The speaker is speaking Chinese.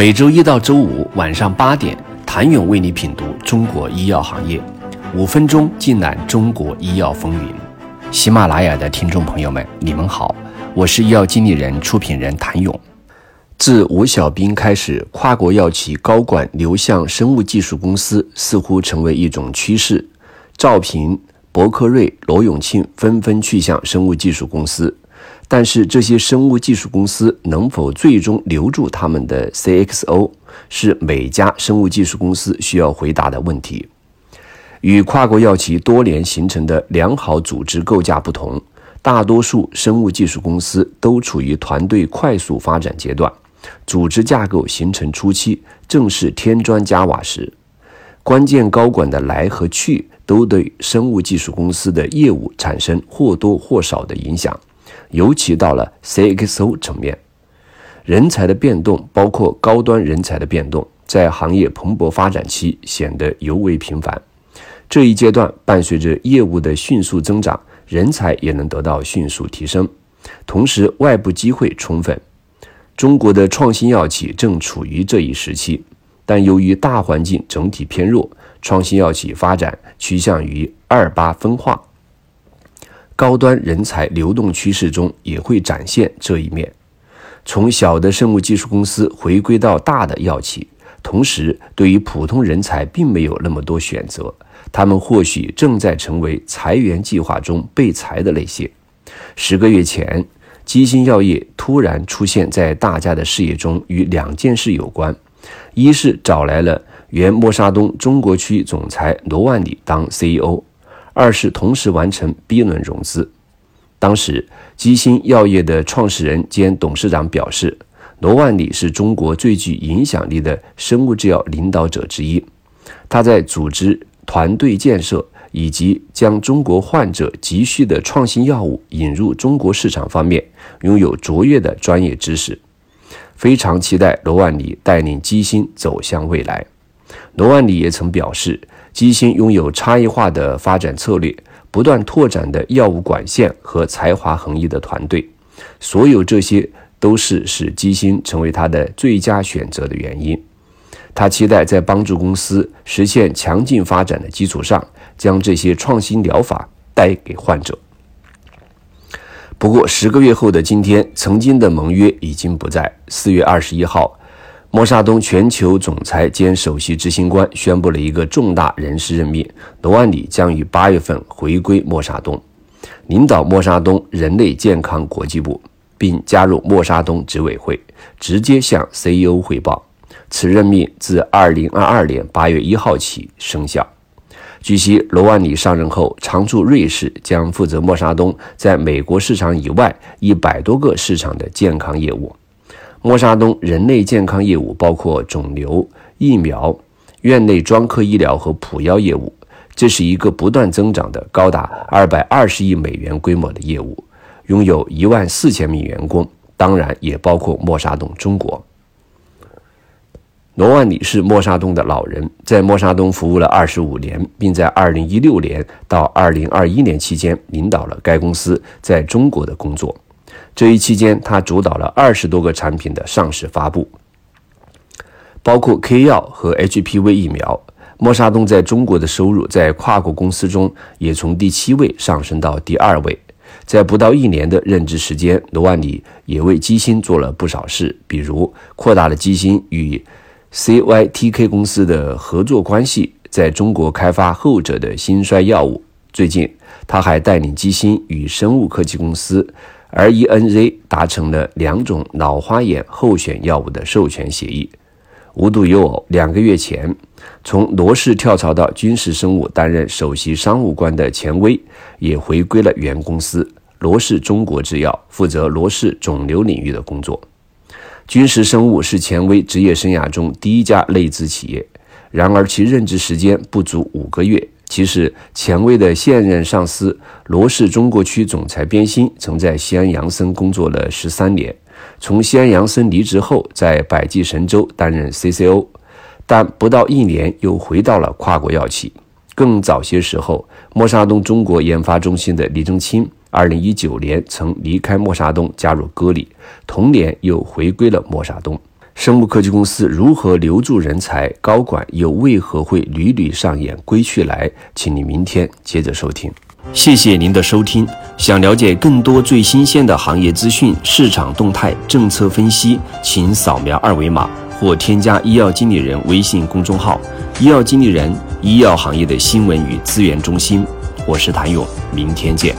每周一到周五晚上八点，谭勇为你品读中国医药行业，五分钟尽览中国医药风云。喜马拉雅的听众朋友们，你们好，我是医药经理人、出品人谭勇。自吴小兵开始，跨国药企高管流向生物技术公司，似乎成为一种趋势。赵平、伯克瑞、罗永庆纷纷去向生物技术公司。但是这些生物技术公司能否最终留住他们的 CXO，是每家生物技术公司需要回答的问题。与跨国药企多年形成的良好组织构架不同，大多数生物技术公司都处于团队快速发展阶段，组织架构形成初期正是添砖加瓦时，关键高管的来和去都对生物技术公司的业务产生或多或少的影响。尤其到了 CXO 层面，人才的变动，包括高端人才的变动，在行业蓬勃发展期显得尤为频繁。这一阶段伴随着业务的迅速增长，人才也能得到迅速提升，同时外部机会充分。中国的创新药企正处于这一时期，但由于大环境整体偏弱，创新药企发展趋向于二八分化。高端人才流动趋势中也会展现这一面，从小的生物技术公司回归到大的药企，同时对于普通人才并没有那么多选择，他们或许正在成为裁员计划中被裁的那些。十个月前，基辛药业突然出现在大家的视野中，与两件事有关：一是找来了原默沙东中国区总裁罗万里当 CEO。二是同时完成 B 轮融资。当时，基星药业的创始人兼董事长表示，罗万里是中国最具影响力的生物制药领导者之一。他在组织团队建设以及将中国患者急需的创新药物引入中国市场方面，拥有卓越的专业知识。非常期待罗万里带领基辛走向未来。罗万里也曾表示。基辛拥有差异化的发展策略，不断拓展的药物管线和才华横溢的团队，所有这些都是使基辛成为他的最佳选择的原因。他期待在帮助公司实现强劲发展的基础上，将这些创新疗法带给患者。不过，十个月后的今天，曾经的盟约已经不在。四月二十一号。默沙东全球总裁兼首席执行官宣布了一个重大人事任命：罗万里将于八月份回归默沙东，领导默沙东人类健康国际部，并加入默沙东执委会，直接向 CEO 汇报。此任命自二零二二年八月一号起生效。据悉，罗万里上任后常驻瑞士，将负责默沙东在美国市场以外一百多个市场的健康业务。默沙东人类健康业务包括肿瘤、疫苗、院内专科医疗和普药业务，这是一个不断增长的高达二百二十亿美元规模的业务，拥有一万四千名员工，当然也包括默沙东中国。罗万里是默沙东的老人，在默沙东服务了二十五年，并在二零一六年到二零二一年期间领导了该公司在中国的工作。这一期间，他主导了二十多个产品的上市发布，包括 K 药和 HPV 疫苗。默沙东在中国的收入在跨国公司中也从第七位上升到第二位。在不到一年的任职时间，罗万里也为基星做了不少事，比如扩大了基星与 CYTK 公司的合作关系，在中国开发后者的心衰药物。最近，他还带领基星与生物科技公司。而 ENZ 达成了两种脑花眼候选药物的授权协议。无独有偶，两个月前，从罗氏跳槽到军事生物担任首席商务官的钱威也回归了原公司罗氏中国制药，负责罗氏肿瘤领域的工作。军事生物是钱威职业生涯中第一家内资企业，然而其任职时间不足五个月。其实，钱威的现任上司罗氏中国区总裁边新曾在西安杨森工作了十三年。从西安杨森离职后，在百济神州担任 CCO，但不到一年又回到了跨国药企。更早些时候，默沙东中国研发中心的李正清，二零一九年曾离开默沙东加入歌里，同年又回归了默沙东。生物科技公司如何留住人才？高管又为何会屡屡上演归去来？请你明天接着收听。谢谢您的收听。想了解更多最新鲜的行业资讯、市场动态、政策分析，请扫描二维码或添加医药经理人微信公众号“医药经理人”医药行业的新闻与资源中心。我是谭勇，明天见。